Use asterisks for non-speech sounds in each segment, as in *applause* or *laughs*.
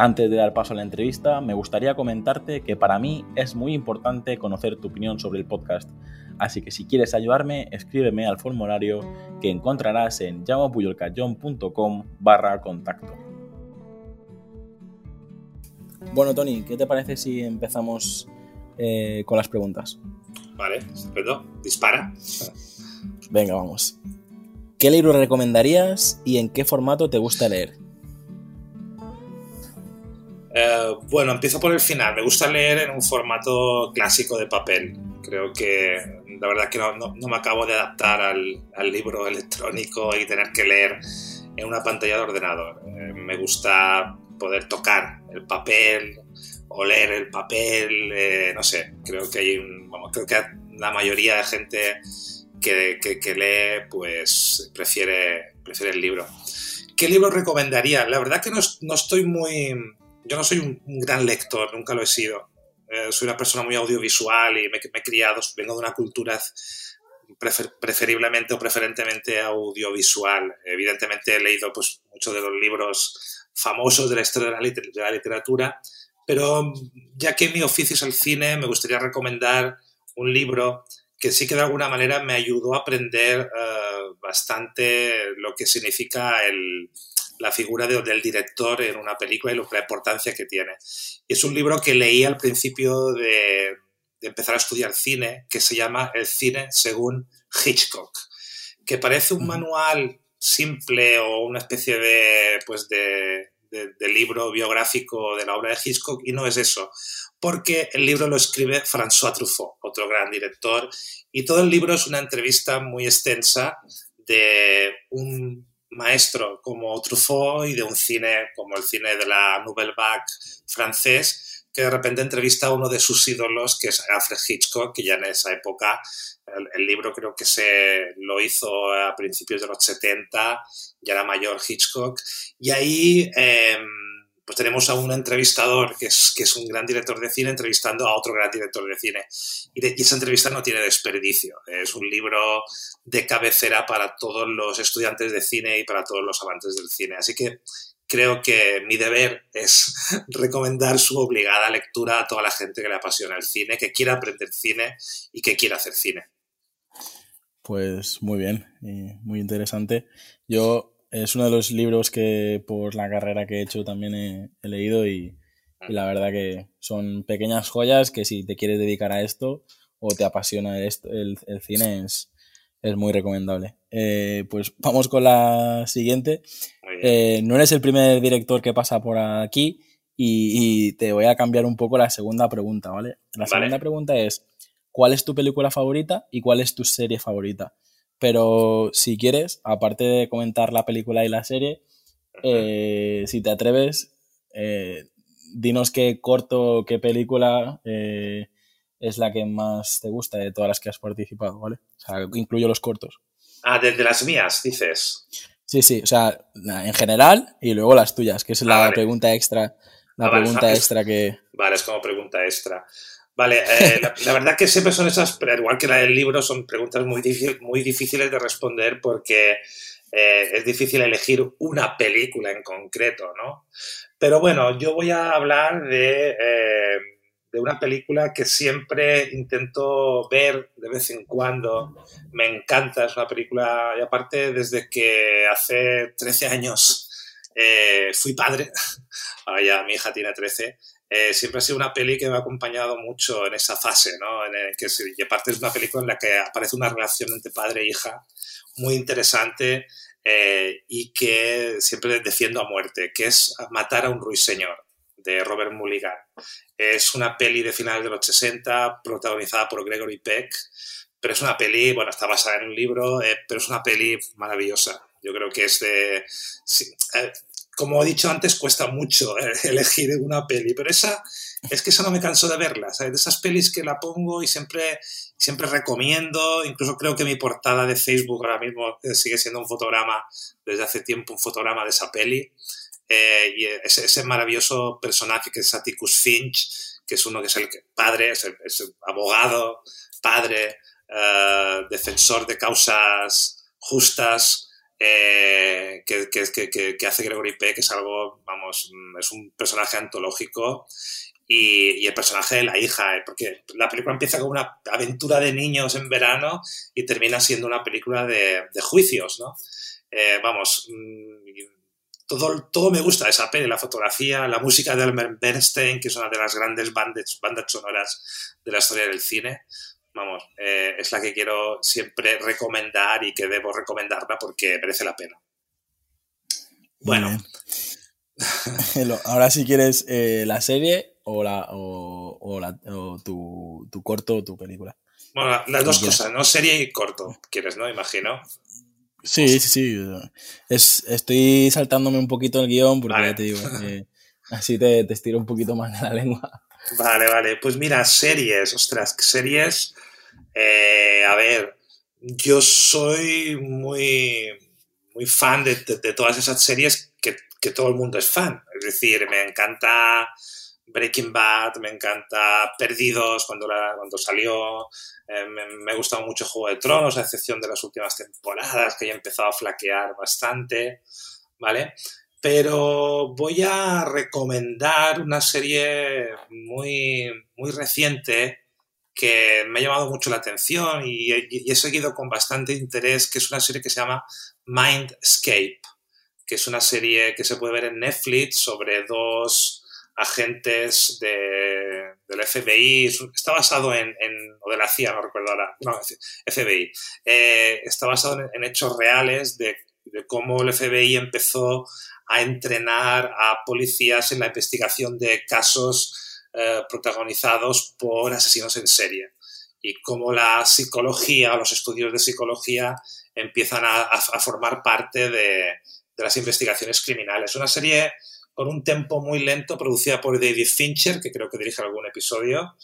Antes de dar paso a la entrevista, me gustaría comentarte que para mí es muy importante conocer tu opinión sobre el podcast, así que si quieres ayudarme, escríbeme al formulario que encontrarás en llamapuyolcayón.com barra contacto. Bueno, Tony, ¿qué te parece si empezamos eh, con las preguntas? Vale, estupendo. Dispara. Venga, vamos. ¿Qué libro recomendarías y en qué formato te gusta leer? Eh, bueno, empiezo por el final. Me gusta leer en un formato clásico de papel. Creo que la verdad que no, me acabo de adaptar al, libro electrónico y tener que leer en una pantalla de ordenador. Eh, me gusta poder tocar el papel, oler el papel, eh, no sé. Creo que hay un, creo que la mayoría de gente que, que, lee, pues prefiere, prefiere el libro. ¿Qué libro recomendaría? La verdad que no, no estoy muy yo no soy un, gran lector, nunca lo he sido. Eh, soy una persona muy audiovisual y me, he criado, vengo de una cultura preferiblemente o preferentemente audiovisual. Evidentemente he leído pues, muchos de los libros famosos de la historia de la, literatura, pero ya que mi oficio es el cine, me gustaría recomendar un libro que sí que de alguna manera me ayudó a aprender eh, bastante lo que significa el, la figura del director en una película y la importancia que tiene. Es un libro que leí al principio de, empezar a estudiar cine, que se llama El cine según Hitchcock, que parece un manual simple o una especie de, pues de, de, libro biográfico de la obra de Hitchcock y no es eso, porque el libro lo escribe François Truffaut, otro gran director, y todo el libro es una entrevista muy extensa de un maestro como Truffaut y de un cine como el cine de la Nouvelle Vague francés, que de repente entrevista a uno de sus ídolos, que es Alfred Hitchcock, que ya en esa época, el, libro creo que se lo hizo a principios de los 70, ya era mayor Hitchcock, y ahí... Em, pues tenemos a un entrevistador que es, que es un gran director de cine entrevistando a otro gran director de cine. Y, y, esa entrevista no tiene desperdicio. Es un libro de cabecera para todos los estudiantes de cine y para todos los amantes del cine. Así que creo que mi deber es *laughs* recomendar su obligada lectura a toda la gente que le apasiona el cine, que quiera aprender cine y que quiera hacer cine. Pues muy bien, muy interesante. Yo es uno de los libros que por la carrera que he hecho también he, leído y, la verdad que son pequeñas joyas que si te quieres dedicar a esto o te apasiona esto, el, cine es, es, muy recomendable. Eh, pues vamos con la siguiente. Eh, no eres el primer director que pasa por aquí y, te voy a cambiar un poco la segunda pregunta, ¿vale? La segunda pregunta es, ¿cuál es tu película favorita y cuál es tu serie favorita? Pero si quieres, aparte de comentar la película y la serie, eh, si te atreves, eh, dinos qué corto, qué película eh, es la que más te gusta de todas las que has participado, ¿vale? O sea, incluyo los cortos. Ah, de, las mías, dices. Sí, sí, o sea, en general y luego las tuyas, que es la ah, pregunta extra, la ah, pregunta extra que... Vale, es como pregunta extra. Vale, eh, *laughs* la, verdad que siempre son esas, pero igual que la del libro, son preguntas muy, muy difíciles de responder porque eh, es difícil elegir una película en concreto, ¿no? Pero bueno, yo voy a hablar de, eh, de una película que siempre intento ver de vez en cuando. Me encanta, es una película, y aparte desde que hace 13 años fui padre, *laughs* ahora ya mi hija tiene 13, eh, siempre ha sido una peli que me ha acompañado mucho en esa fase, ¿no? Que, y aparte es una película en la que aparece una relación entre padre e hija muy interesante eh, y que siempre defiendo a muerte, que es Matar a un ruiseñor, de Robert Mulligan. Es una peli de finales de los 60, protagonizada por Gregory Peck, pero es una peli, bueno, está basada en un libro, eh, pero es una peli maravillosa. Yo creo que es de como he dicho antes, cuesta mucho eh, *laughs* elegir una peli, pero esa es que esa no me canso de verla, ¿sabes? De esas pelis que la pongo y siempre, siempre recomiendo, incluso creo que mi portada de Facebook ahora mismo eh, sigue siendo un fotograma, desde hace tiempo un fotograma de esa peli, eh, y ese, maravilloso personaje que es Atticus Finch, que es uno que es el padre, es el, abogado, padre, defensor de causas justas, eh, que, que, que, hace Gregory Peck, es algo, vamos, es un personaje antológico. Y, el personaje de la hija, eh, porque la película empieza con una aventura de niños en verano y termina siendo una película de, juicios, ¿no? Eh, vamos, mm, todo, todo me gusta de esa peli, la fotografía, la música de Elmer Bernstein, que es una de las grandes bandas, bandas sonoras de la historia del cine vamos, eh, es la que quiero siempre recomendar y que debo recomendarla porque merece la pena. Bueno. *laughs* Ahora si quieres eh, la serie o, la, o, la, o tu, tu, corto o tu película. Bueno, las dos cosas, ¿no? Serie y corto, quieres, ¿no? Imagino. Sí, sí, sí. Es, estoy saltándome un poquito el guion porque ya te digo, *laughs* eh, así te, te estiro un poquito más de *laughs* la lengua. Vale, vale. Pues mira, series, ostras, series. Eh, a ver, yo soy muy, muy fan de, todas esas series que, todo el mundo es fan. Es decir, me encanta Breaking Bad, me encanta Perdidos cuando, cuando salió. Eh, me, me, ha gustado mucho Juego de Tronos, a excepción de las últimas temporadas, que ya he empezado a flaquear bastante. ¿Vale? pero voy a recomendar una serie muy, muy reciente que me ha llamado mucho la atención y he, seguido con bastante interés, que es una serie que se llama Mindscape, que es una serie que se puede ver en Netflix sobre dos agentes de, del FBI, está basado en, o de la CIA, no recuerdo ahora, no, FBI, eh, está basado en, hechos reales de, cómo el FBI empezó a entrenar a policías en la investigación de casos eh, protagonizados por asesinos en serie y cómo la psicología los estudios de psicología empiezan a, formar parte de, las investigaciones criminales. Una serie con un tempo muy lento, producida por David Fincher, que creo que dirige algún episodio,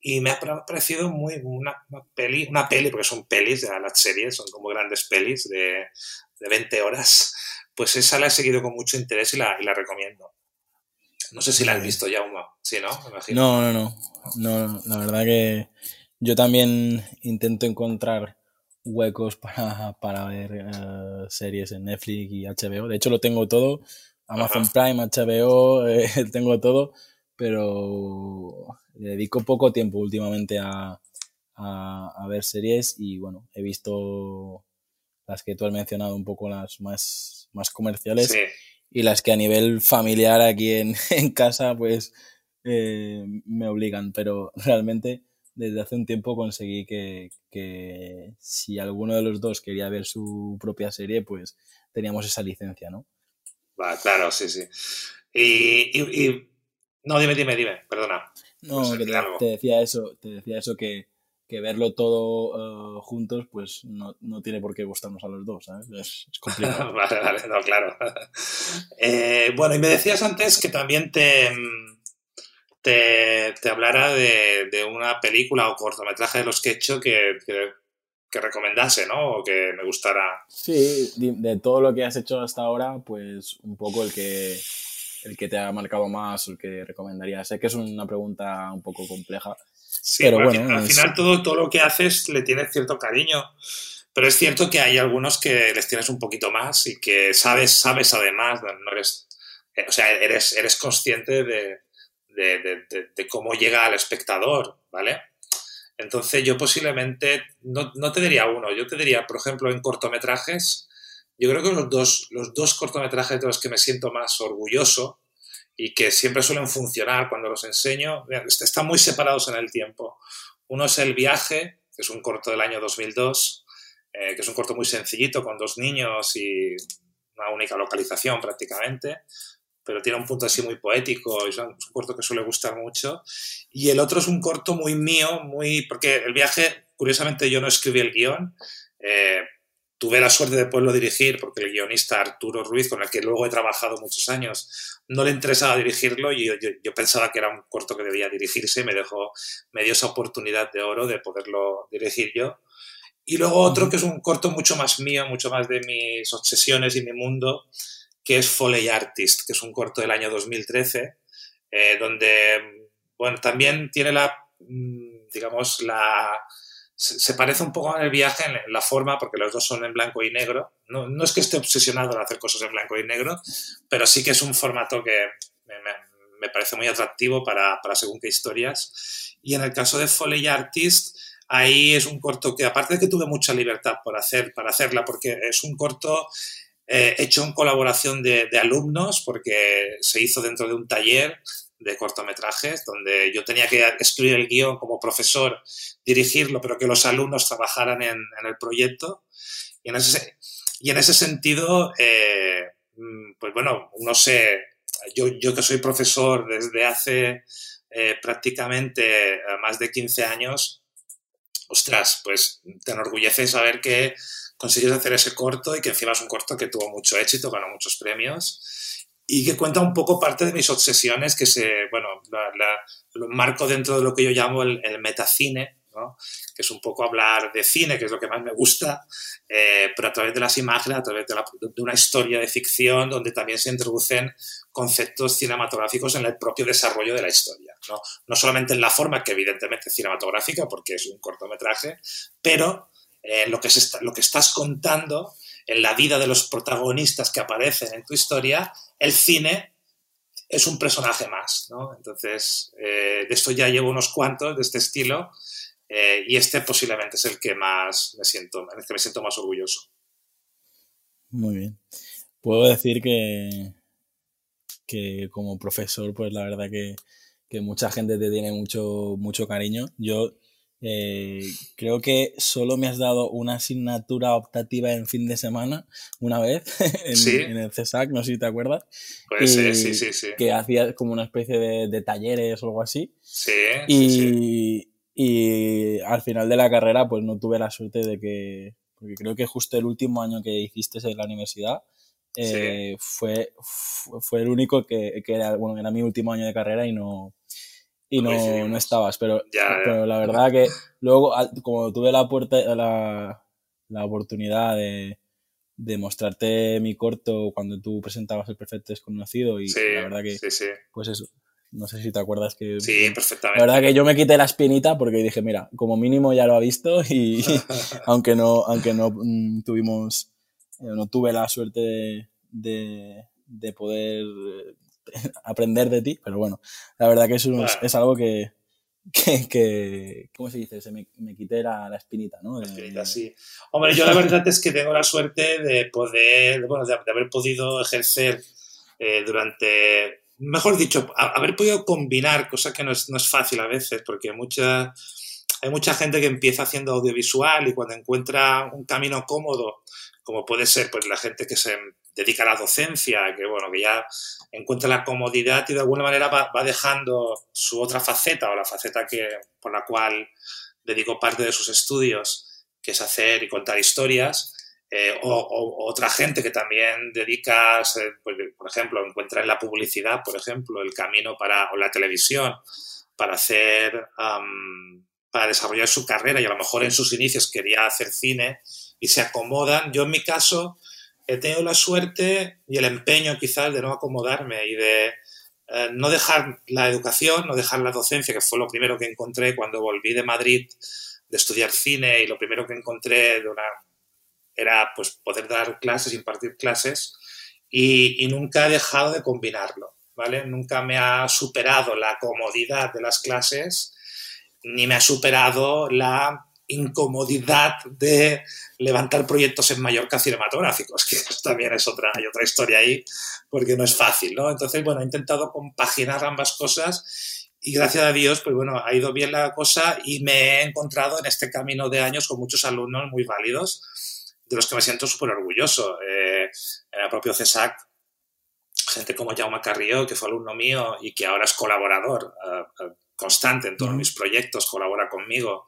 y me ha parecido muy una, peli, una peli, porque son pelis de las series, son como grandes pelis de, de 20 horas, pues esa la he seguido con mucho interés y la, recomiendo. No sé si la has visto ya. Sí, ¿no? No, no, no, no. La verdad que yo también intento encontrar huecos para, ver eh, series en Netflix y HBO. De hecho, lo tengo todo. Amazon Prime, HBO, *laughs* eh, tengo todo. Pero le dedico poco tiempo últimamente a, a ver series y bueno, he visto las que tú has mencionado un poco las más más comerciales y las que a nivel familiar aquí *laughs* en, casa pues eh, me obligan, pero realmente desde hace un tiempo conseguí que, si alguno de los dos quería ver su propia serie, pues teníamos esa licencia, ¿no? Va, claro, sí, sí. Y, No, dime, dime, dime, perdona. No, te, decía eso, te decía eso que, que verlo todo uh, juntos, pues no, no, tiene por qué gustarnos a los dos, ¿sabes? Es, complicado. *laughs* vale, vale, no, claro. *laughs* eh, bueno, y me decías antes que también te, te, te hablara de, de, una película o cortometraje de los que he hecho que, que, que, recomendase, ¿no? O que me gustara. Sí, de todo lo que has hecho hasta ahora, pues un poco el que el que te ha marcado más o el que recomendaría. Sé que es una pregunta un poco compleja, Sí, pero bueno, al final todo, todo lo que haces le tienes cierto cariño. Pero es cierto que hay algunos que les tienes un poquito más y que sabes, sabes además, no eres, eh, o sea, eres, eres consciente de, de, de, cómo llega al espectador, ¿vale? Entonces yo posiblemente, no, no, te diría uno, yo te diría, por ejemplo, en cortometrajes, yo creo que los dos, los dos cortometrajes de los que me siento más orgulloso y que siempre suelen funcionar cuando los enseño. Están muy separados en el tiempo. Uno es El viaje, que es un corto del año 2002, eh, que es un corto muy sencillito con dos niños y una única localización prácticamente, pero tiene un punto así muy poético es un, corto que suele gustar mucho. Y el otro es un corto muy mío, muy porque El viaje, curiosamente yo no escribí el guion. Eh, tuve la suerte de poderlo dirigir porque el guionista Arturo Ruiz, con el que luego he trabajado muchos años, no le interesaba dirigirlo y yo, pensaba que era un corto que debía dirigirse y me, dejó, me dio esa oportunidad de oro de poderlo dirigir yo. Y luego otro que es un corto mucho más mío, mucho más de mis obsesiones y mi mundo, que es Foley Artist, que es un corto del año 2013, eh, donde, bueno, también tiene la, mm, digamos, la, se parece un poco en el viaje, en la forma, porque los dos son en blanco y negro. No, no, es que esté obsesionado en hacer cosas en blanco y negro, pero sí que es un formato que me, me, parece muy atractivo para, para, según qué historias. Y en el caso de Foley Artist, ahí es un corto que, aparte de que tuve mucha libertad por hacer, para hacerla, porque es un corto eh, hecho en colaboración de, de alumnos, porque se hizo dentro de un taller de cortometrajes, donde yo tenía que escribir el guion como profesor, dirigirlo, pero que los alumnos trabajaran en, el proyecto. Y en ese, y en ese sentido, eh, mm, pues bueno, no sé, yo, yo que soy profesor desde hace eh, prácticamente eh, más de 15 años, ostras, pues te enorgullece saber que consigues hacer ese corto y que encima es un corto que tuvo mucho éxito, ganó muchos premios y que cuenta un poco parte de mis obsesiones que se, bueno, lo marco dentro de lo que yo llamo el, metacine, ¿no? que es un poco hablar de cine, que es lo que más me gusta, eh, pero a través de las imágenes, a través de, de, una historia de ficción donde también se introducen conceptos cinematográficos en el propio desarrollo de la historia. No, no solamente en la forma, que evidentemente es cinematográfica, porque es un cortometraje, pero eh, lo, que lo que estás contando en la vida de los protagonistas que aparecen en tu historia, el cine es un personaje más, ¿no? Entonces, eh, de esto ya llevo unos cuantos de este estilo eh, y este posiblemente es el que más me siento, en el que me siento más orgulloso. Muy bien. Puedo decir que, que como profesor, pues la verdad que, que mucha gente te tiene mucho, mucho cariño. Yo eh, creo que solo me has dado una asignatura optativa en fin de semana una vez *laughs* en, el CESAC, no sé si te acuerdas. Pues sí, sí, sí, sí. Que hacías como una especie de, talleres o algo así. Sí, y, sí, y al final de la carrera pues no tuve la suerte de que, porque creo que justo el último año que hiciste en la universidad eh, fue, fue el único que, que era, bueno, era mi último año de carrera y no, y no, no estabas. Pero, pero la verdad que luego, como tuve la, puerta, la, la oportunidad de, de, mostrarte mi corto cuando tú presentabas el Perfecto Desconocido y la verdad que, pues eso, no sé si te acuerdas que... Sí, perfectamente. La verdad que yo me quité la espinita porque dije, mira, como mínimo ya lo ha visto y *laughs* aunque no, aunque no mm, tuvimos, eh, no tuve la suerte de, de, de poder *laughs* aprender de ti, pero bueno, la verdad que es, es algo que, que, ¿cómo se dice? Se me, me quité la, espinita, ¿no? espinita, sí. Hombre, yo la verdad es que tengo la suerte de poder, bueno, de, haber podido ejercer eh, durante, mejor dicho, haber podido combinar, cosa que no es, no es fácil a veces, porque mucha, hay mucha gente que empieza haciendo audiovisual y cuando encuentra un camino cómodo, como puede ser pues la gente que se dedica a la docencia, que bueno, que ya encuentra la comodidad y de alguna manera va, dejando su otra faceta o la faceta que, por la cual dedicó parte de sus estudios, que es hacer y contar historias, eh, o, otra gente que también dedica, pues, por ejemplo, encuentra en la publicidad, por ejemplo, el camino para, o la televisión, para hacer, para desarrollar su carrera y a lo mejor en sus inicios quería hacer cine y se acomodan. Yo en mi caso he tenido la suerte y el empeño quizás de no acomodarme y de eh, no dejar la educación, no dejar la docencia, que fue lo primero que encontré cuando volví de Madrid de estudiar cine y lo primero que encontré de una, era pues poder dar clases, impartir clases y, y nunca he dejado de combinarlo, ¿vale? Nunca me ha superado la comodidad de las clases ni me ha superado la incomodidad de levantar proyectos en Mallorca cinematográficos, que también es otra, hay otra historia ahí, porque no es fácil, ¿no? Entonces, bueno, he intentado compaginar ambas cosas y gracias a Dios, pues bueno, ha ido bien la cosa y me he encontrado en este camino de años con muchos alumnos muy válidos, de los que me siento súper orgulloso. Eh, en el propio CESAC, gente como Jaume Carrillo, que fue alumno mío y que ahora es colaborador. Eh, eh, constante en todos mis proyectos, colabora conmigo,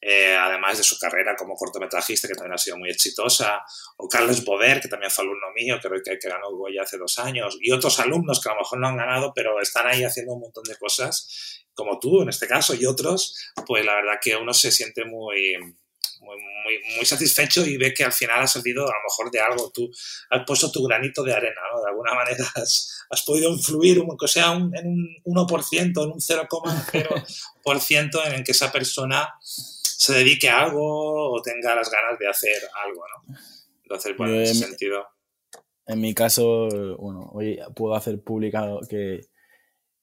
eh, además de su carrera como cortometrajista, que también ha sido muy exitosa, o Carlos Bover, que también fue alumno mío, creo que, que ganó Goya hace dos años, y otros alumnos que a lo mejor no han ganado, pero están ahí haciendo un montón de cosas, como tú en este caso, y otros, pues la verdad que uno se siente muy, muy, muy, satisfecho y ve que al final ha servido a lo mejor de algo. Tú has puesto tu granito de arena, ¿no? De alguna manera *laughs* has, has podido influir, aunque sea un, en un 1%, en un 0,0% en que esa persona se dedique a algo o tenga las ganas de hacer algo, ¿no? Entonces, bueno, en ese sentido. En mi caso, bueno, hoy puedo hacer público que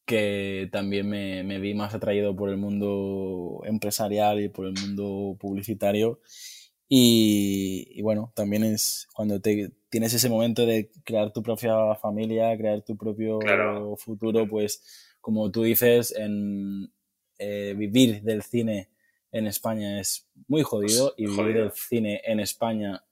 que también me, me, vi más atraído por el mundo empresarial y por el mundo publicitario. Y, bueno, también es cuando te, tienes ese momento de crear tu propia familia, crear tu propio futuro, pues como tú dices, en, eh, vivir del cine en España es muy jodido y vivir del cine en España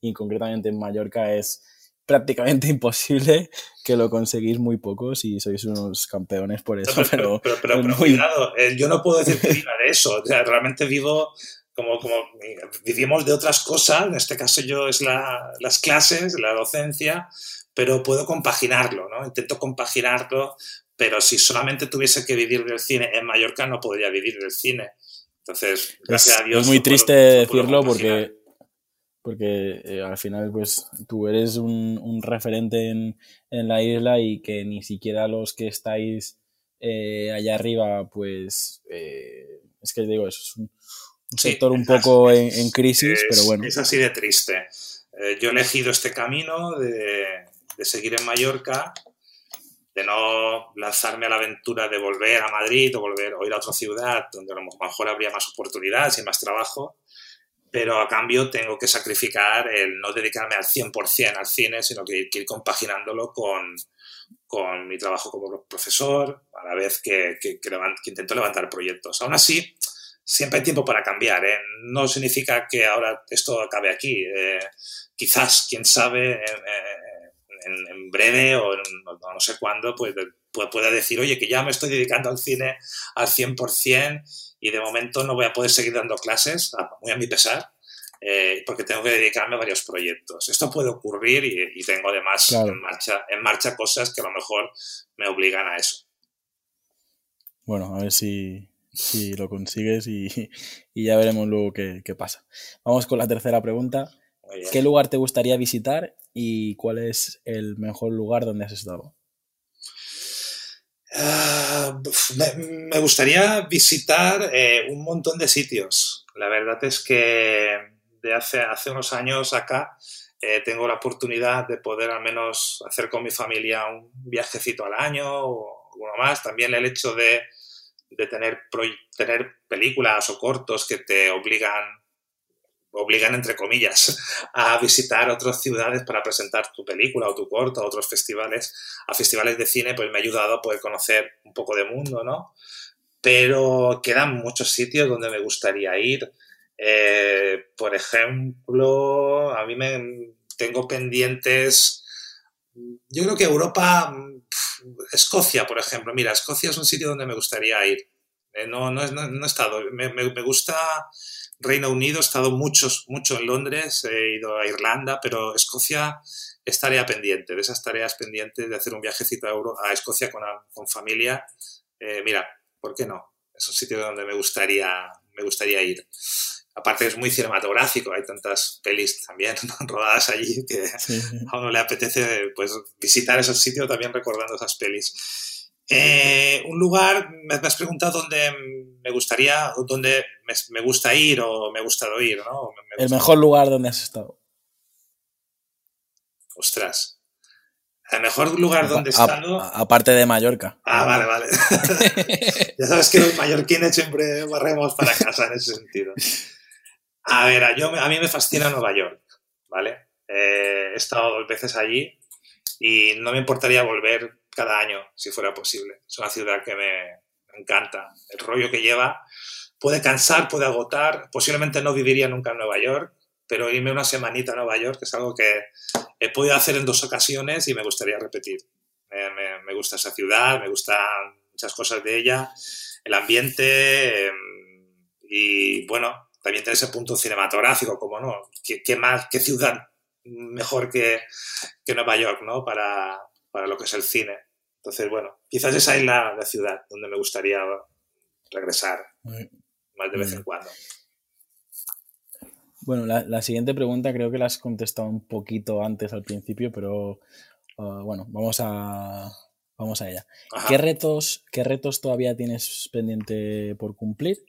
y concretamente en Mallorca es prácticamente *laughs* imposible que lo conseguís muy pocos y sois unos campeones por eso. pero, pero, pero, cuidado, eh, yo no puedo decir que viva de eso. O sea, realmente vivo como, como vivimos de otras cosas. En este caso yo es la, las clases, la docencia, pero puedo compaginarlo, ¿no? Intento compaginarlo, pero si solamente tuviese que vivir del cine en Mallorca no podría vivir del cine. Entonces, gracias a Dios. Es muy triste decirlo porque porque eh, al final pues tú eres un, un referente en, en, la isla y que ni siquiera los que estáis eh, allá arriba pues eh, es que digo es un, sector un poco en, crisis pero bueno. es así de triste. Yo he elegido este camino de, de seguir en Mallorca de no lanzarme a la aventura de volver a Madrid o volver o ir a otra ciudad donde a lo mejor habría más oportunidades y más trabajo pero a cambio tengo que sacrificar el no dedicarme al 100% al cine, sino que, ir compaginándolo con, con, mi trabajo como profesor, a la vez que, que, intento levantar proyectos. Aún así, siempre hay tiempo para cambiar. ¿eh? No significa que ahora esto acabe aquí. Eh, quizás, quién sabe, en, en, breve o no, sé cuándo, pues, pueda decir, oye, que ya me estoy dedicando al cine al 100% y de momento no voy a poder seguir dando clases, muy a mi pesar, eh, porque tengo que dedicarme a varios proyectos. Esto puede ocurrir y, tengo además en, marcha, en marcha cosas que a lo mejor me obligan a eso. Bueno, a ver si, si lo consigues y, y, ya veremos luego qué, qué, pasa. Vamos con la tercera pregunta. ¿Qué lugar te gustaría visitar y cuál es el mejor lugar donde has estado? Ah, me, gustaría visitar eh, un montón de sitios. La verdad es que de hace, hace unos años acá eh, tengo la oportunidad de poder al menos hacer con mi familia un viajecito al año o uno más. También el hecho de, de tener, tener películas o cortos que te obligan obligan, entre comillas, *laughs* a visitar otras ciudades para presentar tu película o tu corto a otros festivales, a festivales de cine, pues me ha ayudado a poder conocer un poco de mundo, ¿no? Pero quedan muchos sitios donde me gustaría ir. Eh, por ejemplo, a mí me tengo pendientes. Yo creo que Europa, Escocia, por ejemplo. Mira, Escocia es un sitio donde me gustaría ir. Eh, no, no, no, he estado. Me, me gusta Reino Unido, he estado muchos, mucho en Londres, he ido a Irlanda, pero Escocia es tarea pendiente, de esas tareas pendientes de hacer un viajecito a, a Escocia con, con familia. Eh, mira, ¿por qué no? Es un sitio donde me gustaría, me gustaría ir. Aparte es muy cinematográfico, hay tantas pelis también *laughs* rodadas allí que a uno le apetece pues, visitar esos sitios también recordando esas pelis. Eh, un lugar, me, has preguntado dónde me gustaría, dónde me, gusta ir o me ha gustado ir, ¿no? el mejor lugar donde has estado. Ostras. El mejor lugar donde he estado. aparte de Mallorca. Ah, vale, vale. *laughs* ya sabes que los mallorquines siempre barremos para casa en ese sentido. A ver, a, yo, a mí me fascina Nueva York, ¿vale? Eh, he estado dos veces allí y no me importaría volver cada año, si fuera posible. Es una ciudad que me, encanta. El rollo que lleva puede cansar, puede agotar. Posiblemente no viviría nunca en Nueva York, pero irme una semanita a Nueva York es algo que he podido hacer en dos ocasiones y me gustaría repetir. Me, gusta esa ciudad, me gustan muchas cosas de ella. el ambiente em, y, bueno, también tiene ese punto cinematográfico, como no, ¿qué, más, qué ciudad mejor que, Nueva York, ¿no? Para, lo que es el cine. Entonces, bueno, quizás esa es la, ciudad donde me gustaría regresar más de vez en cuando. Bueno, la, siguiente pregunta creo que la has contestado un poquito antes al principio, pero ah, bueno, vamos a, vamos a ella. ¿Qué retos, ¿Qué retos todavía tienes pendiente por cumplir?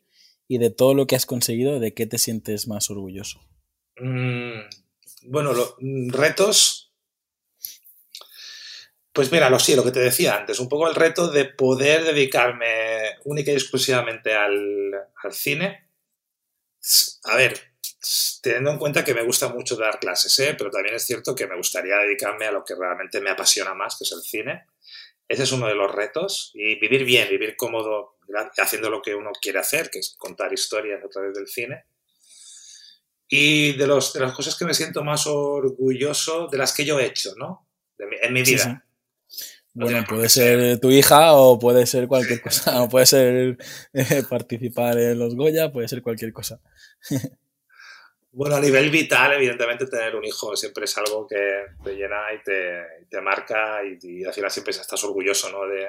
Y de todo lo que has conseguido, ¿de qué te sientes más orgulloso? Mm, bueno, mm, retos. Pues mira, lo sí, lo que te decía antes, un poco el reto de poder dedicarme única y exclusivamente al, al cine. A ver, teniendo en cuenta que me gusta mucho dar clases, ¿eh? pero también es cierto que me gustaría dedicarme a lo que realmente me apasiona más, que es el cine. Ese es uno de los retos. Y vivir bien, vivir cómodo, haciendo lo que uno quiere hacer, que es contar historias a través del cine. Y de, los, de las cosas que me siento más orgulloso, de las que yo he hecho, ¿no? en mi vida. Bueno, puede ser tu hija o puede ser cualquier cosa, o puede ser eh, participar en los Goya, puede ser cualquier cosa. Bueno, a nivel vital, evidentemente, tener un hijo siempre es algo que te llena y te, marca y, al final siempre estás orgulloso ¿no? de,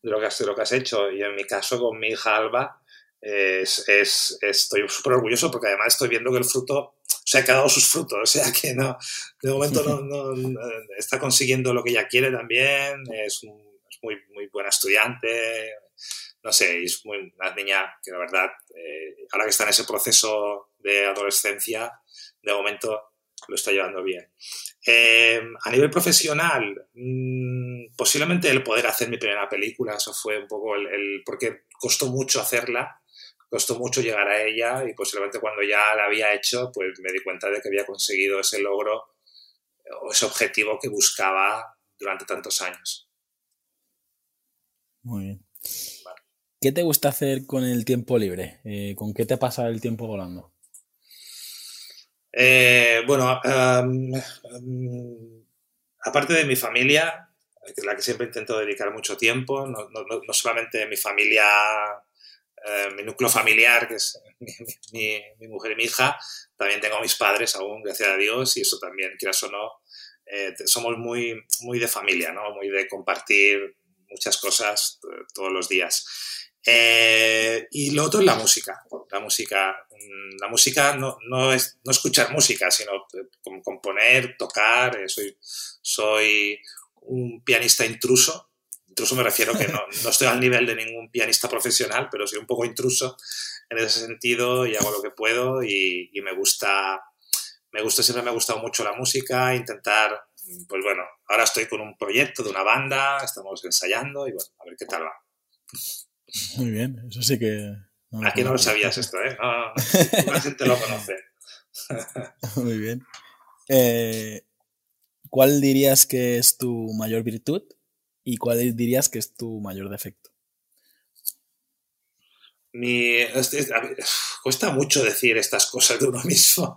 lo que has, lo que has hecho. Y en mi caso, con mi hija Alba, es, estoy súper orgulloso porque además estoy viendo que el fruto, sea, que ha dado sus frutos, o sea, que no, de momento no, está consiguiendo lo que ella quiere también, es, muy, muy buena estudiante, no sé, es muy, una niña que la verdad, eh, ahora que está en ese proceso de adolescencia, de momento lo está llevando bien. Eh, a nivel profesional, mm, posiblemente el poder hacer mi primera película, eso fue un poco el, porque costó mucho hacerla, costó mucho llegar a ella y posiblemente cuando ya la había hecho, pues me di cuenta de que había conseguido ese logro o ese objetivo que buscaba durante tantos años. Muy bien. ¿Qué te gusta hacer con el tiempo libre? Eh, ¿Con qué te pasa el tiempo volando? Eh, bueno, aparte de mi familia, la que siempre intento dedicar mucho tiempo, no, solamente mi familia, eh, mi núcleo familiar, que es *laughs* mi, mujer y mi hija, también tengo a mis padres aún, gracias a Dios, y eso también, quieras o no, somos muy, muy de familia, ¿no? Muy de compartir muchas cosas todos los días. Eh, y lo otro es la música. La música, mm, la música no, no es no escuchar música, sino eh, componer, tocar. Eh, soy, soy un pianista intruso. Intruso me refiero que no, no estoy al nivel de ningún pianista profesional, pero soy un poco intruso en ese sentido y hago lo que puedo y, y me gusta, me gusta, siempre me ha gustado mucho la música, intentar, pues bueno, ahora estoy con un proyecto de una banda, estamos ensayando y bueno, a ver qué tal va. Muy bien, eso sí que... Aquí no lo sabías esto, ¿eh? No, la gente lo conoce. *laughs* Muy bien. Eh, ¿Cuál dirías que es tu mayor virtud y cuál dirías que es tu mayor defecto? Mi, cuesta mucho decir estas cosas de uno mismo.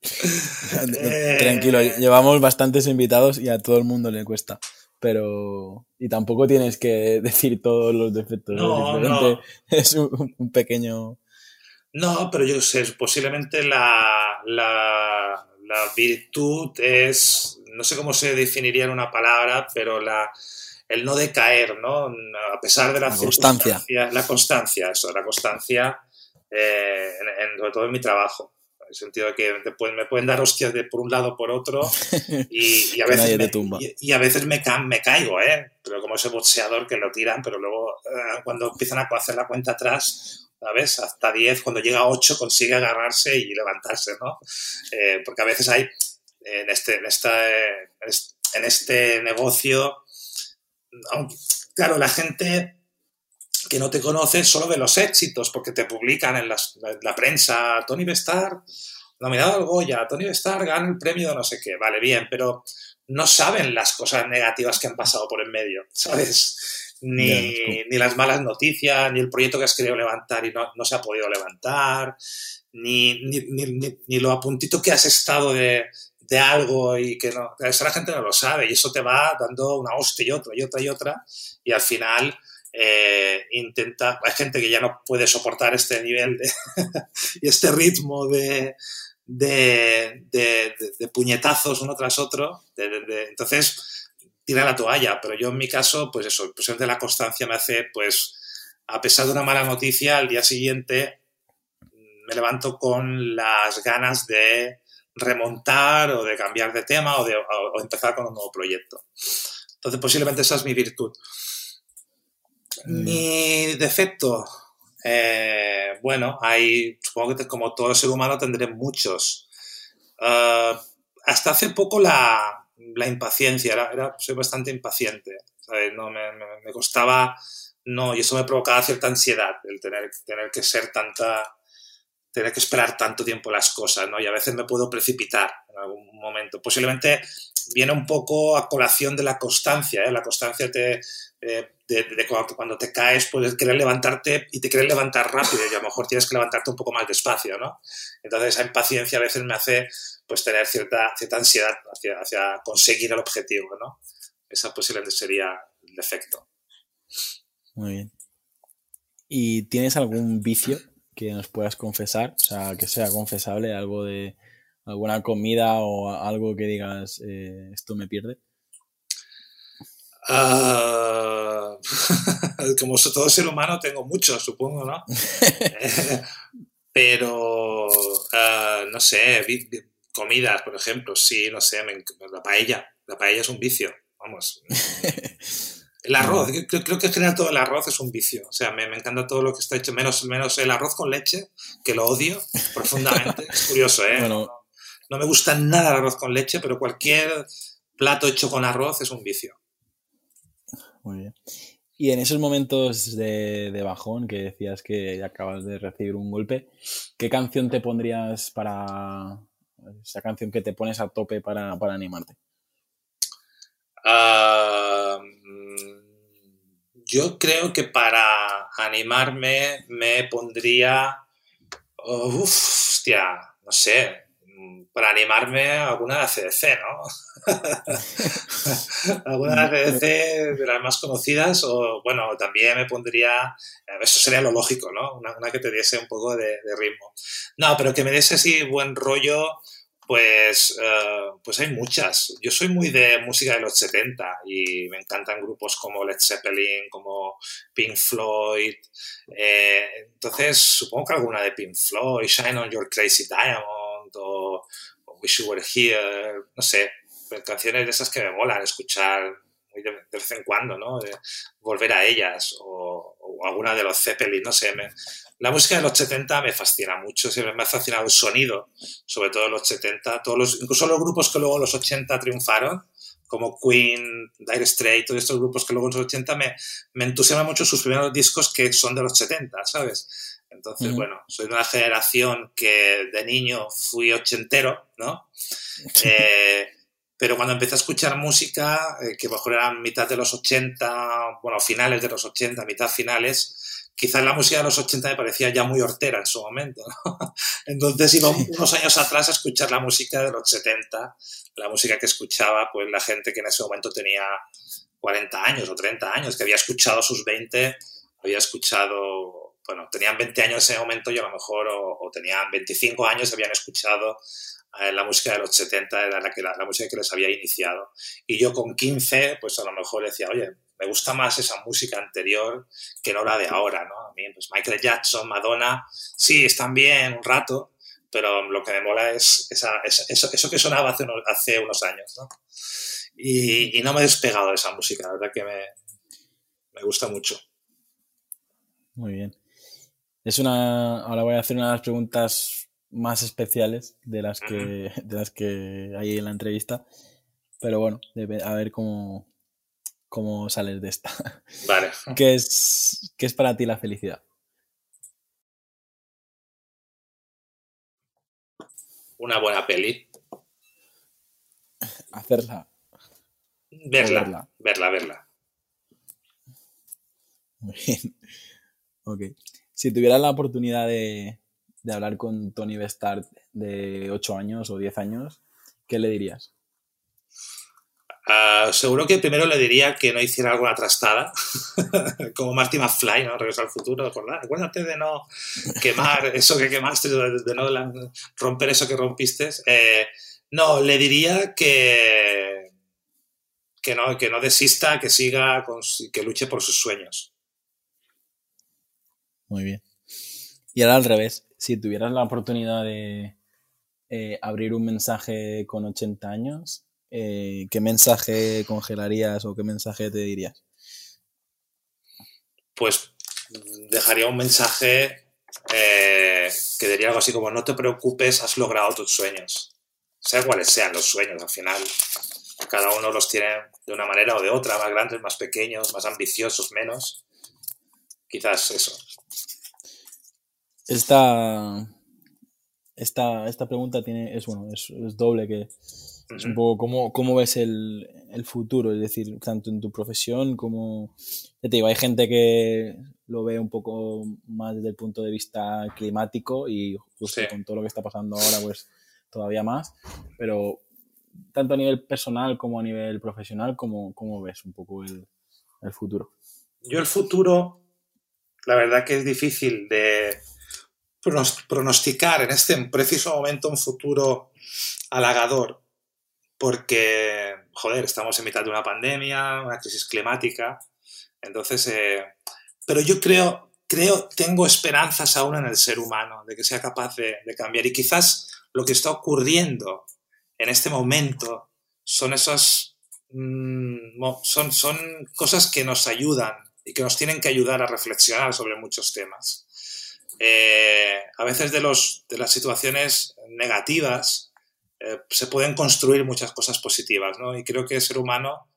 *laughs* Tranquilo, eh, llevamos bastantes invitados y a todo el mundo le cuesta pero y tampoco tienes que decir todos los defectos. No, *laughs* es un, pequeño. No, pero yo sé, posiblemente la, la, virtud es, no sé cómo se definiría en una palabra, pero la, el no decaer, ¿no? A pesar de la, constancia. La constancia, eso, la constancia, eh, sobre todo en mi trabajo en el sentido de que me pueden dar hostias de por un lado por otro *laughs* y, a veces me, y, a veces me, me, caigo, ¿eh? Pero como ese boxeador que lo tiran, pero luego eh, cuando empiezan a hacer la cuenta atrás, ¿sabes? Hasta 10, cuando llega a 8 consigue agarrarse y levantarse, ¿no? Eh, porque a veces hay en este, en, esta, en este negocio, claro, la gente que no te conoce solo de los éxitos, porque te publican en, la prensa, Tony Bestar, nominado al Goya, Tony Bestar gana el premio de no sé qué, vale, bien, pero no saben las cosas negativas que han pasado por en medio, ¿sabes? Ni, ni las malas noticias, ni el proyecto que has querido levantar y no, no se ha podido levantar, ni, ni, ni, ni, lo a puntito que has estado de, de algo y que no, eso la gente no lo sabe y eso te va dando una hostia y otra y otra y otra y al final eh, intenta, hay gente que ya no puede soportar este nivel de, *laughs* y este ritmo de, de, puñetazos uno tras otro, entonces tira la toalla, pero yo en mi caso, pues eso, el de la constancia me hace, pues, a pesar de una mala noticia, al día siguiente me levanto con las ganas de remontar o de cambiar de tema o de o empezar con un nuevo proyecto. Entonces, posiblemente esa es mi virtud. Mi defecto, eh, bueno, hay, supongo que como todo ser humano tendré muchos. Ah, hasta hace poco la, la impaciencia, era, soy bastante impaciente. No, me, me, costaba, no, y eso me provocaba cierta ansiedad, el tener, tener que ser tanta, tener que esperar tanto tiempo las cosas, ¿no? Y a veces me puedo precipitar en algún momento. Posiblemente viene un poco a colación de la constancia, ¿eh? La constancia te, eh, de, cuando, te caes, puedes querer levantarte y te quieres levantar rápido y a lo mejor tienes que levantarte un poco más despacio, ¿no? Entonces esa impaciencia a veces me hace pues tener cierta, cierta ansiedad hacia, hacia conseguir el objetivo, ¿no? Esa posiblemente sería el defecto. Muy bien. ¿Y tienes algún vicio que nos puedas confesar? O sea, que sea confesable, algo de alguna comida o algo que digas, eh, esto me pierde. Uh, *laughs* como todo ser humano tengo muchos, supongo, ¿no? *laughs* pero, ah, no sé, comidas, por ejemplo, sí, no sé, la paella. La paella es un vicio, vamos. *laughs* El arroz, creo, que en general todo el arroz es un vicio. O sea, me, encanta todo lo que está hecho, menos, menos el arroz con leche, que lo odio *laughs* profundamente. es curioso, ¿eh? no me gusta nada el arroz con leche, pero cualquier plato hecho con arroz es un vicio. Muy bien. Y en esos momentos de, bajón que decías que acabas de recibir un golpe, ¿qué canción te pondrías para esa canción que te pones a tope para, animarte? Ah, yo creo que para animarme me pondría. Uf, hostia, no sé para animarme alguna de ACDC, ¿no? *laughs* alguna de ACDC de las más conocidas o, bueno, también me pondría, eso sería lo lógico, ¿no? Una, que te diese un poco de, ritmo. No, pero que me diese así buen rollo, pues, eh, pues hay muchas. Yo soy muy de música de los 70 y me encantan grupos como Led Zeppelin, como Pink Floyd. Eh, entonces, supongo que alguna de Pink Floyd, Shine on Your Crazy Diamond o Wish You Were Here, no sé, canciones de esas que me molan escuchar muy de, vez en cuando, ¿no? De volver a ellas o, alguna de los Zeppelin, no sé. la música de los 70 me fascina mucho, siempre me ha fascinado el sonido, sobre todo los 70, todos los, incluso los grupos que luego los 80 triunfaron, como Queen, Dire Straits, todos estos grupos que luego en los 80 me, me entusiasman mucho sus primeros discos que son de los 70, ¿sabes? Entonces, bueno, soy de una generación que de niño fui ochentero, ¿no? *laughs* Eh, pero cuando empecé a escuchar música, eh, que mejor eran mitad de los 80, bueno, finales de los 80, mitad finales, quizás la música de los 80 me parecía ya muy hortera en su momento. ¿no? *laughs* Entonces iba unos años atrás a escuchar la música de los 70, la música que escuchaba pues la gente que en ese momento tenía 40 años o 30 años, que había escuchado sus 20, había escuchado bueno, tenían 20 años en ese momento y a lo mejor, o, tenían 25 años, habían escuchado la música de los 70, era la, que, la, música que les había iniciado. Y yo con 15, pues a lo mejor decía, oye, me gusta más esa música anterior que no la de ahora, ¿no? A mí, pues Michael Jackson, Madonna, sí, están bien un rato, pero lo que me mola es eso, eso, que sonaba hace unos, hace unos años, ¿no? Y, y, no me he despegado de esa música, la verdad que me, me gusta mucho. Muy bien. Es una. Ahora voy a hacer unas preguntas más especiales de las que, de las que hay en la entrevista. Pero bueno, a ver cómo, cómo sales de esta. Vale. *laughs* ¿Qué es, ¿Qué es para ti la felicidad? Una buena peli. Hacerla. Verla, verla, verla. Muy bien. Ok. Si tuvieras la oportunidad de, hablar con Tony Bestart de 8 años o 10 años, ¿qué le dirías? Ah, seguro que primero le diría que no hiciera alguna trastada, *laughs* como Marty McFly, ¿no? Regresar al futuro, Acuérdate de no quemar *laughs* eso que quemaste, de no romper eso que rompiste. Eh, no, le diría que, que, no, que no desista, que siga, que luche por sus sueños. Muy bien. Y ahora al revés, si tuvieras la oportunidad de eh, abrir un mensaje con 80 años, eh, ¿qué mensaje congelarías o qué mensaje te dirías? Pues dejaría un mensaje eh, que diría algo así como no te preocupes, has logrado tus sueños. Sea cuáles sean los sueños, al final cada uno los tiene de una manera o de otra, más grandes, más pequeños, más ambiciosos, menos. Quizás eso. Esta, esta, esta pregunta tiene, es, bueno, es doble que es un poco cómo, cómo ves el, el, futuro, es decir, tanto en tu profesión como... Ya te digo, hay gente que lo ve un poco más desde el punto de vista climático y justo con todo lo que está pasando ahora, pues todavía más, pero tanto a nivel personal como a nivel profesional, ¿cómo, cómo ves un poco el, el futuro? Yo el futuro, la verdad que es difícil de pronosticar en este preciso momento un futuro halagador, porque, joder, estamos en mitad de una pandemia, una crisis climática, entonces, eh, pero yo creo, creo, tengo esperanzas aún en el ser humano, de que sea capaz de, cambiar y quizás lo que está ocurriendo en este momento son esas, mm, son, son cosas que nos ayudan y que nos tienen que ayudar a reflexionar sobre muchos temas. Eh, a veces de, los, de las situaciones negativas eh, se pueden construir muchas cosas positivas, ¿no? Y creo que el ser humano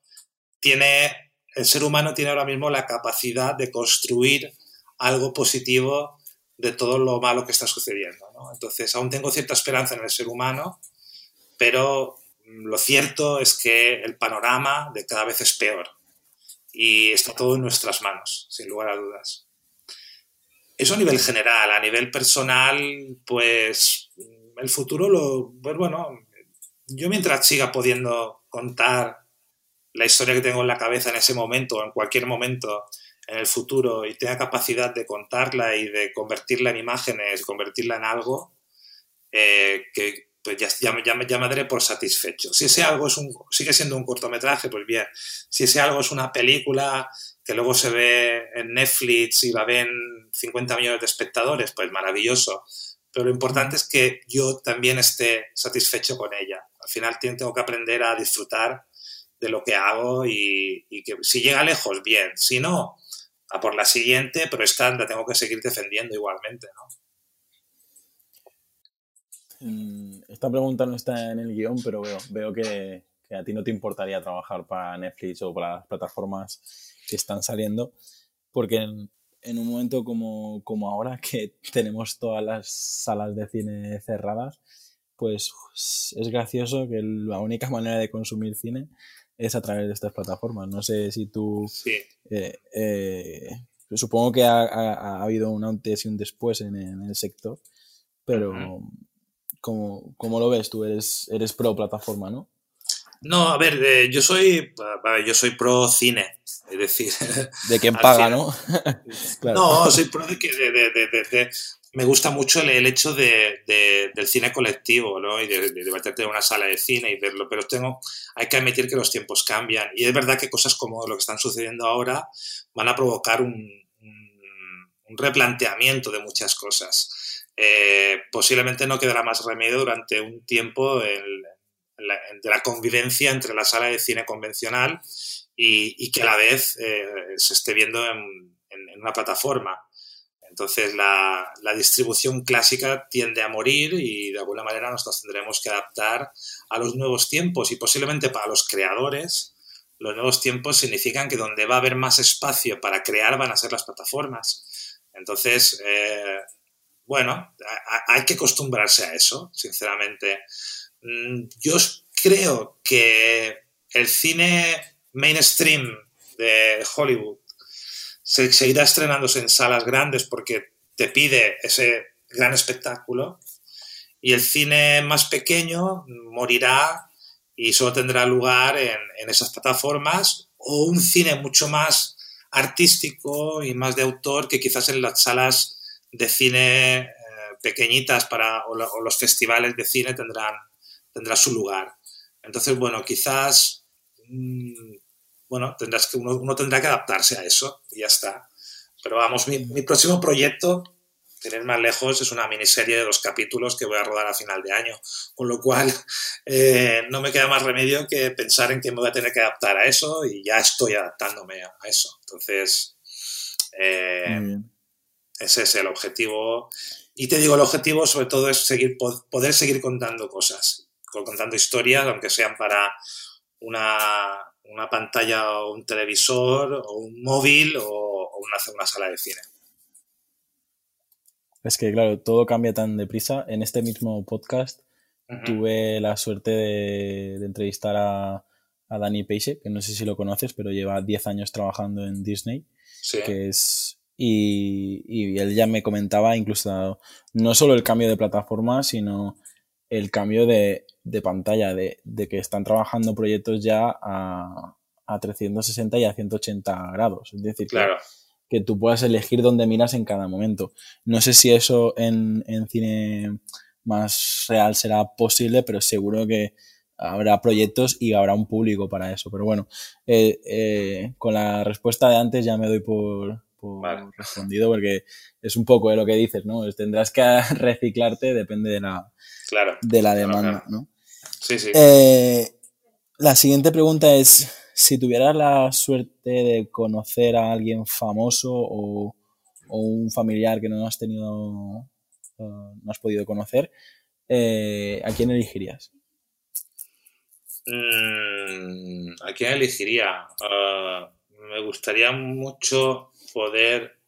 tiene, el ser humano tiene ahora mismo la capacidad de construir algo positivo de todo lo malo que está sucediendo. Entonces, aún tengo cierta esperanza en el ser humano, pero lo cierto es que el panorama de cada vez es peor y está todo en nuestras manos, sin lugar a dudas. Eso a nivel general, a nivel personal, pues el futuro lo, pues bueno, yo mientras siga pudiendo contar la historia que tengo en la cabeza en ese momento o en cualquier momento en el futuro y tenga capacidad de contarla y de convertirla en imágenes, convertirla en algo, eh, que pues ya, ya, me, ya, daré por satisfecho. Si ese algo es un, sigue siendo un cortometraje, pues bien. Si ese algo es una película que luego se ve en Netflix y la ven 50 millones de espectadores, pues maravilloso pero lo importante es que yo también esté satisfecho con ella. Al final tengo que aprender a disfrutar de lo que hago y, que si llega lejos, bien. Si no, a por la siguiente, pero esta la tengo que seguir defendiendo igualmente, mm, Esta pregunta no está en el guion, pero veo, veo que, que a ti no te importaría trabajar para Netflix o para las plataformas que están saliendo, porque en un momento como, como ahora que *laughs* tenemos todas las salas de cine cerradas, pues es gracioso que la única manera de consumir cine es a través de estas plataformas. No sé si tú... Eh, eh, supongo que ha, ha, habido un antes y un después en, el sector, pero ¿cómo, ¿cómo, lo ves tú? Eres, eres pro plataforma, ¿no? No, a ver, eh, yo soy yo soy pro cine, es decir... *laughs* De quien paga, ¿no? *laughs* No, soy pro de que... De, me gusta mucho el, hecho del cine colectivo, ¿no? Y de, de, en una sala de cine y verlo, pero tengo, hay que admitir que los tiempos cambian. Y es verdad que cosas como lo que están sucediendo ahora van a provocar un, un, replanteamiento de muchas cosas. Eh, posiblemente no quedará más remedio durante un tiempo de la convivencia entre la sala de cine convencional y, que a la vez eh, se esté viendo en, una plataforma. Entonces la, distribución clásica tiende a morir y de alguna manera nos tendremos que adaptar a los nuevos tiempos y posiblemente para los creadores los nuevos tiempos significan que donde va a haber más espacio para crear van a ser las plataformas. Entonces, eh, bueno, hay que acostumbrarse a eso, sinceramente. Mm, yo creo que el cine mainstream de Hollywood se seguirá estrenándose en salas grandes porque te pide ese gran espectáculo y el cine más pequeño morirá y solo tendrá lugar en, en esas plataformas o un cine mucho más artístico y más de autor que quizás en las salas de cine eh, pequeñitas para, o, los festivales de cine tendrán, tendrá su lugar. Entonces, bueno, quizás mm, bueno, tendrás que, uno, tendrá que adaptarse a eso y ya está. Pero vamos, mi, mi próximo proyecto tener más lejos es una miniserie de dos capítulos que voy a rodar a final de año, con lo cual *laughs* eh, no me queda más remedio que pensar en que me voy a tener que adaptar a eso y ya estoy adaptándome a eso. Entonces, eh, ese es el objetivo. Y te digo, el objetivo sobre todo es seguir, poder seguir contando cosas, contando historias, aunque sean para una, pantalla o un televisor o un móvil o, una, una sala de cine. Es que, claro, todo cambia tan deprisa. En este mismo podcast tuve la suerte de, entrevistar a, a Danny Peixe, que no sé si lo conoces, pero lleva 10 años trabajando en Disney. Que es, y, él ya me comentaba incluso no solo el cambio de plataforma, sino el cambio de, pantalla, de, que están trabajando proyectos ya a, a 360 y a 180 grados. Es decir, claro que tú puedas elegir dónde miras en cada momento. No sé si eso en, cine más real será posible, pero seguro que habrá proyectos y habrá un público para eso. Pero bueno, eh, eh, con la respuesta de antes ya me doy por, respondido porque es un poco de lo que dices, ¿no? Tendrás que *laughs* reciclarte, depende de la, de la demanda, ¿no? Sí, sí. Eh, la siguiente pregunta es, si tuvieras la suerte de conocer a alguien famoso o, un familiar que no has tenido, eh, no has podido conocer, eh, ¿a quién elegirías? Mm, ¿A quién elegiría? Ah, me gustaría mucho poder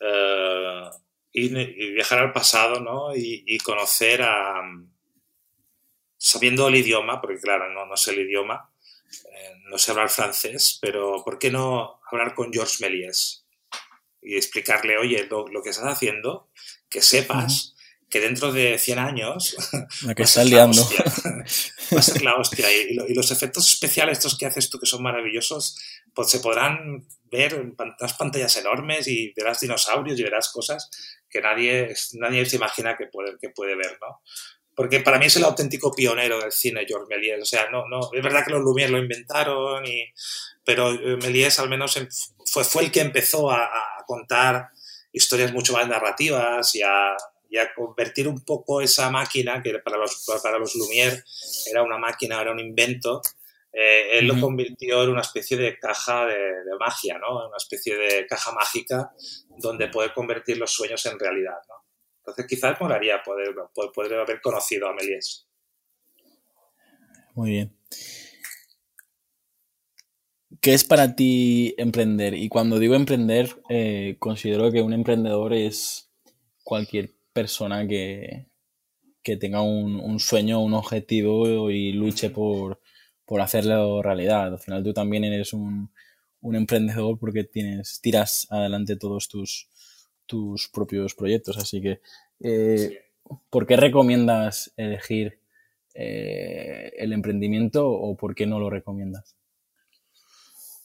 eh, ir y viajar al pasado ¿no? y, conocer a, sabiendo el idioma, porque claro, no, no sé el idioma, eh, no sé hablar francés, pero ¿por qué no hablar con Georges Méliès y explicarle, oye, lo, que estás haciendo, que sepas que dentro de 100 años la que estás liando va a ser la *laughs* hostia y, los efectos especiales estos que haces tú que son maravillosos pues se podrán ver en unas pantallas enormes y verás dinosaurios y verás cosas que nadie, nadie se imagina que puede, que puede ver, ¿no? porque para mí es el auténtico pionero del cine, Georges Méliès. O sea, no, no, es verdad que los Lumière lo inventaron, y, pero eh, Méliès al menos fue, fue el que empezó a, contar historias mucho más narrativas y a, convertir un poco esa máquina, que para los, para los Lumière era una máquina, era un invento, eh, él lo convirtió en una especie de caja de, de, magia, ¿no? Una especie de caja mágica donde poder convertir los sueños en realidad, ¿no? Entonces quizás molaría poder, poder, haber conocido a Méliès. Muy bien. ¿Qué es para ti emprender? Y cuando digo emprender, eh, considero que un emprendedor es cualquier persona que, que tenga un, sueño, un objetivo y luche por, por, hacerlo realidad. Al final tú también eres un, un emprendedor porque tienes, tiras adelante todos tus, tus propios proyectos. Así que, eh, ¿por qué recomiendas elegir eh, el emprendimiento o por qué no lo recomiendas?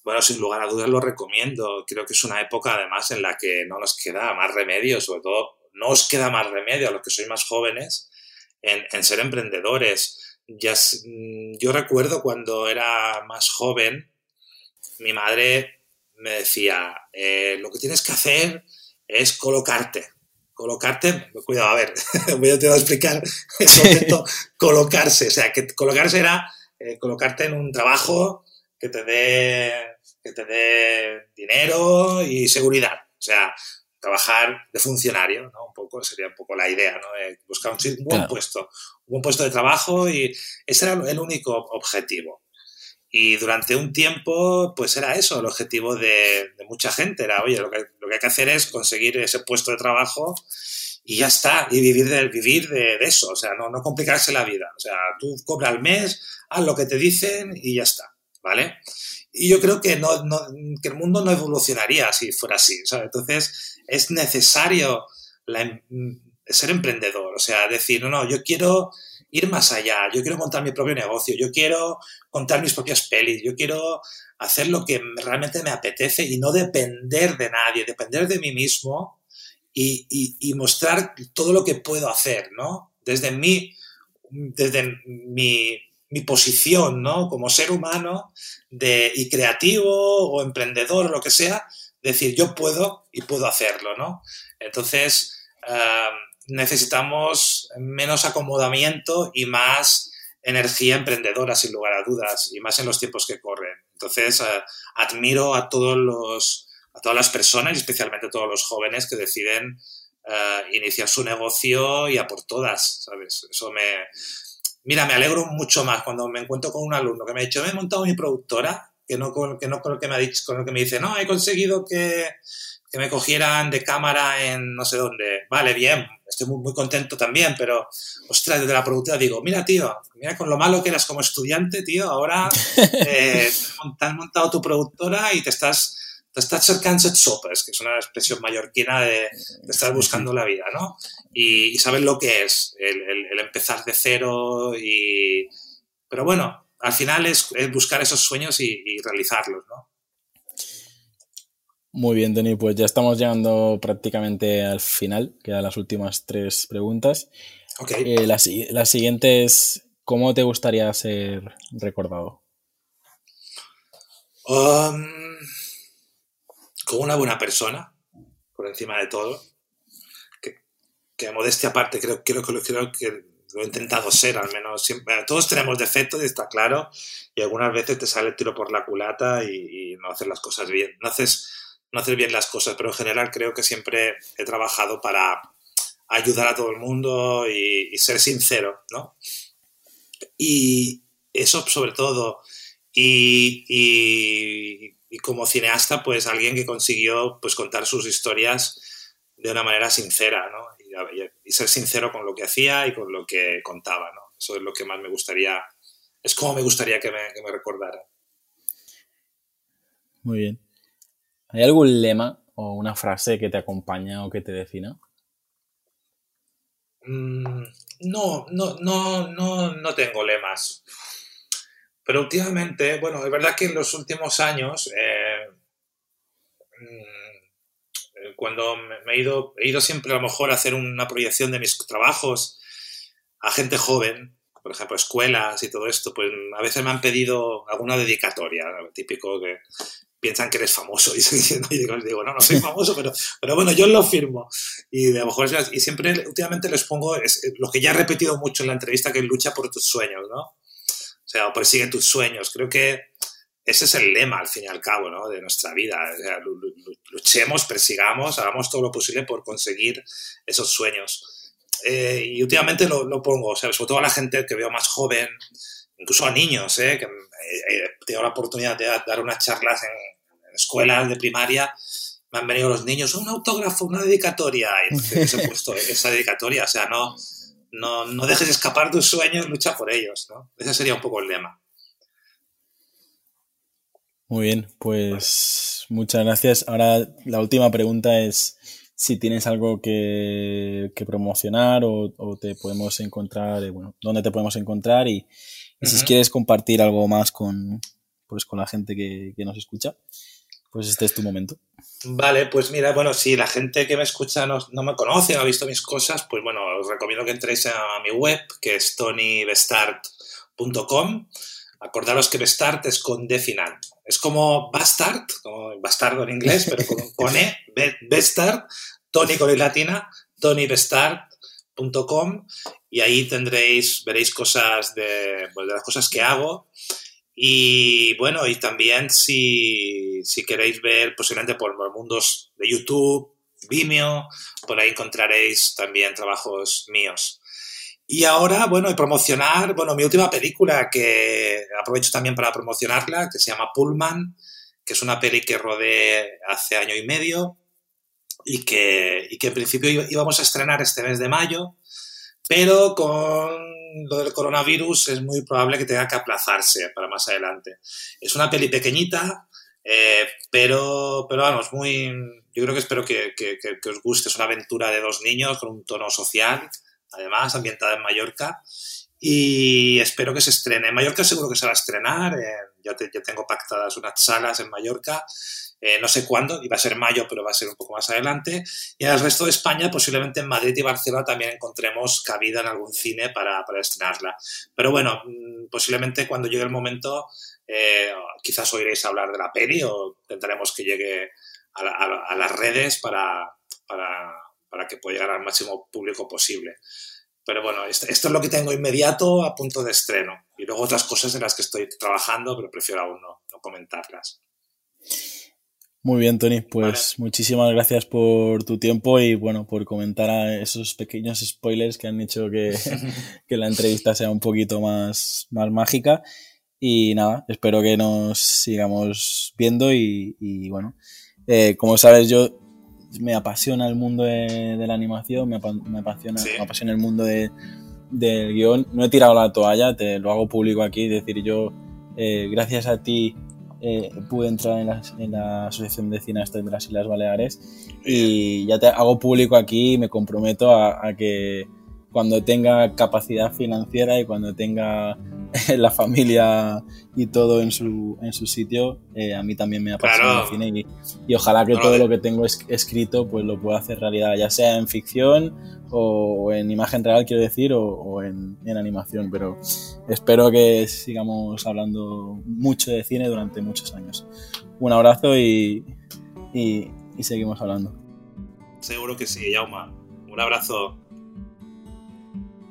Bueno, sin lugar a dudas lo recomiendo. Creo que es una época además en la que no nos queda más remedio, sobre todo no os queda más remedio a los que sois más jóvenes en, ser emprendedores. Ya, mm, yo recuerdo cuando era más joven, mi madre me decía, eh, lo que tienes que hacer es colocarte. Colocarte, cuidado, a ver, *laughs* voy a intentar explicar el concepto colocarse. O sea, que colocarse era eh, colocarte en un trabajo que te dé que te dé dinero y seguridad. O sea, trabajar de funcionario, ¿no? Un poco, sería un poco la idea, ¿no? buscar un, buen puesto, un buen puesto de trabajo y ese era el único objetivo. Y durante un tiempo, pues era eso, el objetivo de, mucha gente. Era, oye, lo que, lo que, hay que hacer es conseguir ese puesto de trabajo y ya está, y vivir de, vivir de, eso, o sea, no, no complicarse la vida. O sea, tú cobras al mes, haz lo que te dicen y ya está, ¿vale? Y yo creo que, no, no, que el mundo no evolucionaría si fuera así, ¿sabes? Entonces, es necesario la, em, ser emprendedor, o sea, decir, no, no, yo quiero ir más allá, yo quiero montar mi propio negocio, yo quiero contar mis propias pelis, yo quiero hacer lo que realmente me apetece y no depender de nadie, depender de mí mismo y, mostrar todo lo que puedo hacer, ¿no? Desde mi, desde mi, posición, ¿no? Como ser humano de, y creativo o emprendedor o lo que sea, decir yo puedo y puedo hacerlo, ¿no? Entonces, necesitamos menos acomodamiento y más energía emprendedora, sin lugar a dudas, y más en los tiempos que corren. Entonces, eh, admiro a todos los, a todas las personas, y especialmente a todos los jóvenes que deciden eh, iniciar su negocio y a por todas, ¿sabes? Eso me... Mira, me alegro mucho más cuando me encuentro con un alumno que me ha dicho, me he montado mi productora, que no con, que no con lo que me ha dicho, con lo que me dice, no, he conseguido que, que me cogieran de cámara en no sé dónde. Vale, bien, estoy muy, muy contento también, pero, ostras, desde la productora digo, mira, tío, mira con lo malo que eras como estudiante, tío, ahora *laughs* eh, te has montado tu productora y te estás te estás cercando sopes, que es una expresión mallorquina de, estar buscando la vida, ¿no? Y, sabes lo que es el, empezar de cero y... Pero bueno, al final es, buscar esos sueños y, y realizarlos, ¿no? Muy bien, Tony, pues ya estamos llegando prácticamente al final, quedan las últimas tres preguntas. Okay. Eh, la, siguiente es, ¿cómo te gustaría ser recordado? Um, como una buena persona, por encima de todo. Que, modestia aparte, creo, creo, creo, que lo he intentado ser, al menos. Siempre, todos tenemos defectos, está claro, y algunas veces te sale el tiro por la culata y, no haces las cosas bien. No haces no hacer bien las cosas, pero en general creo que siempre he trabajado para ayudar a todo el mundo y, ser sincero, ¿no? Y eso sobre todo. Y, como cineasta, pues alguien que consiguió pues, contar sus historias de una manera sincera, ¿no? Y, ser sincero con lo que hacía y con lo que contaba, ¿no? Eso es lo que más me gustaría, es como me gustaría que me, que me recordara. Muy bien. ¿Hay algún lema o una frase que te acompaña o que te defina? Mm, no, no, no, no, no tengo lemas. Pero últimamente, bueno, es verdad que en los últimos años, eh, mm, cuando me he ido, he ido siempre a lo mejor a hacer una proyección de mis trabajos a gente joven, por ejemplo, escuelas y todo esto, pues a veces me han pedido alguna dedicatoria, típico que piensan que eres famoso. *laughs* Y, digo, no, no soy *laughs* famoso, pero, pero bueno, yo lo firmo. Y a lo mejor, y siempre, últimamente les pongo es, lo que ya he repetido mucho en la entrevista, que lucha por tus sueños, ¿no? O sea, persigue tus sueños. Creo que ese es el lema, al fin y al cabo, ¿no? De nuestra vida. O sea, luchemos, persigamos, hagamos todo lo posible por conseguir esos sueños. Eh, y últimamente lo, lo, pongo, o sea, sobre todo a la gente que veo más joven, incluso a niños, ¿eh? que eh, eh, tengo la oportunidad de dar unas charlas en, escuelas de primaria, me han venido los niños, un autógrafo, una dedicatoria, y entonces he puesto esa dedicatoria, o sea, no, no, no dejes escapar tus sueños, lucha por ellos, ¿no? Ese sería un poco el lema. Muy bien, pues muchas gracias. Ahora la última pregunta es si tienes algo que, promocionar o, te podemos encontrar, eh, bueno, dónde te podemos encontrar y, si quieres compartir algo más con, pues, con la gente que, que nos escucha pues este es tu momento. Vale, pues mira, bueno, si la gente que me escucha no, me conoce, no ha visto mis cosas, pues bueno, os recomiendo que entréis a mi web, que es tonybestart.com. Acordaros que Bestart es con D final. Es como Bastard, como bastardo en inglés, pero con, *laughs* E, Bestart, Tony con latina, tonybestart.com y ahí tendréis, veréis cosas de, pues de las cosas que hago y bueno, y también si, queréis ver posiblemente por los mundos de YouTube, Vimeo, por ahí encontraréis también trabajos míos. Y ahora, bueno, y promocionar, bueno, mi última película que aprovecho también para promocionarla, que se llama Pullman, que es una peli que rodé hace año y medio y que, y que en principio íbamos a estrenar este mes de mayo, pero con lo del coronavirus es muy probable que tenga que aplazarse para más adelante. Es una peli pequeñita, eh, pero, pero vamos, muy, yo creo que espero que, os guste. Es una aventura de dos niños con un tono social, además, ambientada en Mallorca. y espero que se estrene. En Mallorca seguro que se va a estrenar, yo, tengo pactadas unas salas en Mallorca, eh, no sé cuándo, iba a ser mayo, pero va a ser un poco más adelante, y en el resto de España posiblemente en Madrid y Barcelona también encontremos cabida en algún cine para, estrenarla. Pero bueno, mm, posiblemente cuando llegue el momento eh, quizás oiréis hablar de la peli o intentaremos que llegue a, las redes para, para, que pueda llegar al máximo público posible. Pero bueno, esto, es lo que tengo inmediato a punto de estreno. Y luego otras cosas en las que estoy trabajando, pero prefiero aún no, comentarlas. Muy bien, Tony. Pues muchísimas gracias por tu tiempo y bueno, por comentar a esos pequeños spoilers que han hecho que, *laughs* *laughs* que la entrevista sea un poquito más, más mágica. Y nada, espero que nos sigamos viendo y, bueno, eh, como sabes yo me apasiona el mundo de, la animación, me, apasiona, me apasiona el mundo de, del guion. No he tirado la toalla, te lo hago público aquí, es decir, yo eh, gracias a ti eh, pude entrar en la, en la, Asociación de Cineastas de las Islas Baleares y ya te hago público aquí y me comprometo a que cuando tenga capacidad financiera y cuando tenga *laughs* la familia y todo en su, en su sitio, eh, a mí también me apasiona el cine y, ojalá que todo lo que tengo escrito pues lo pueda hacer realidad, ya sea en ficción o, en imagen real, quiero decir, o, en, animación, pero espero que sigamos hablando mucho de cine durante muchos años. Un abrazo y, y seguimos hablando. Seguro que sí, Yauma. Un abrazo.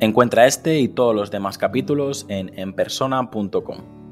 Encuentra este y todos los demás capítulos en enpersona.com.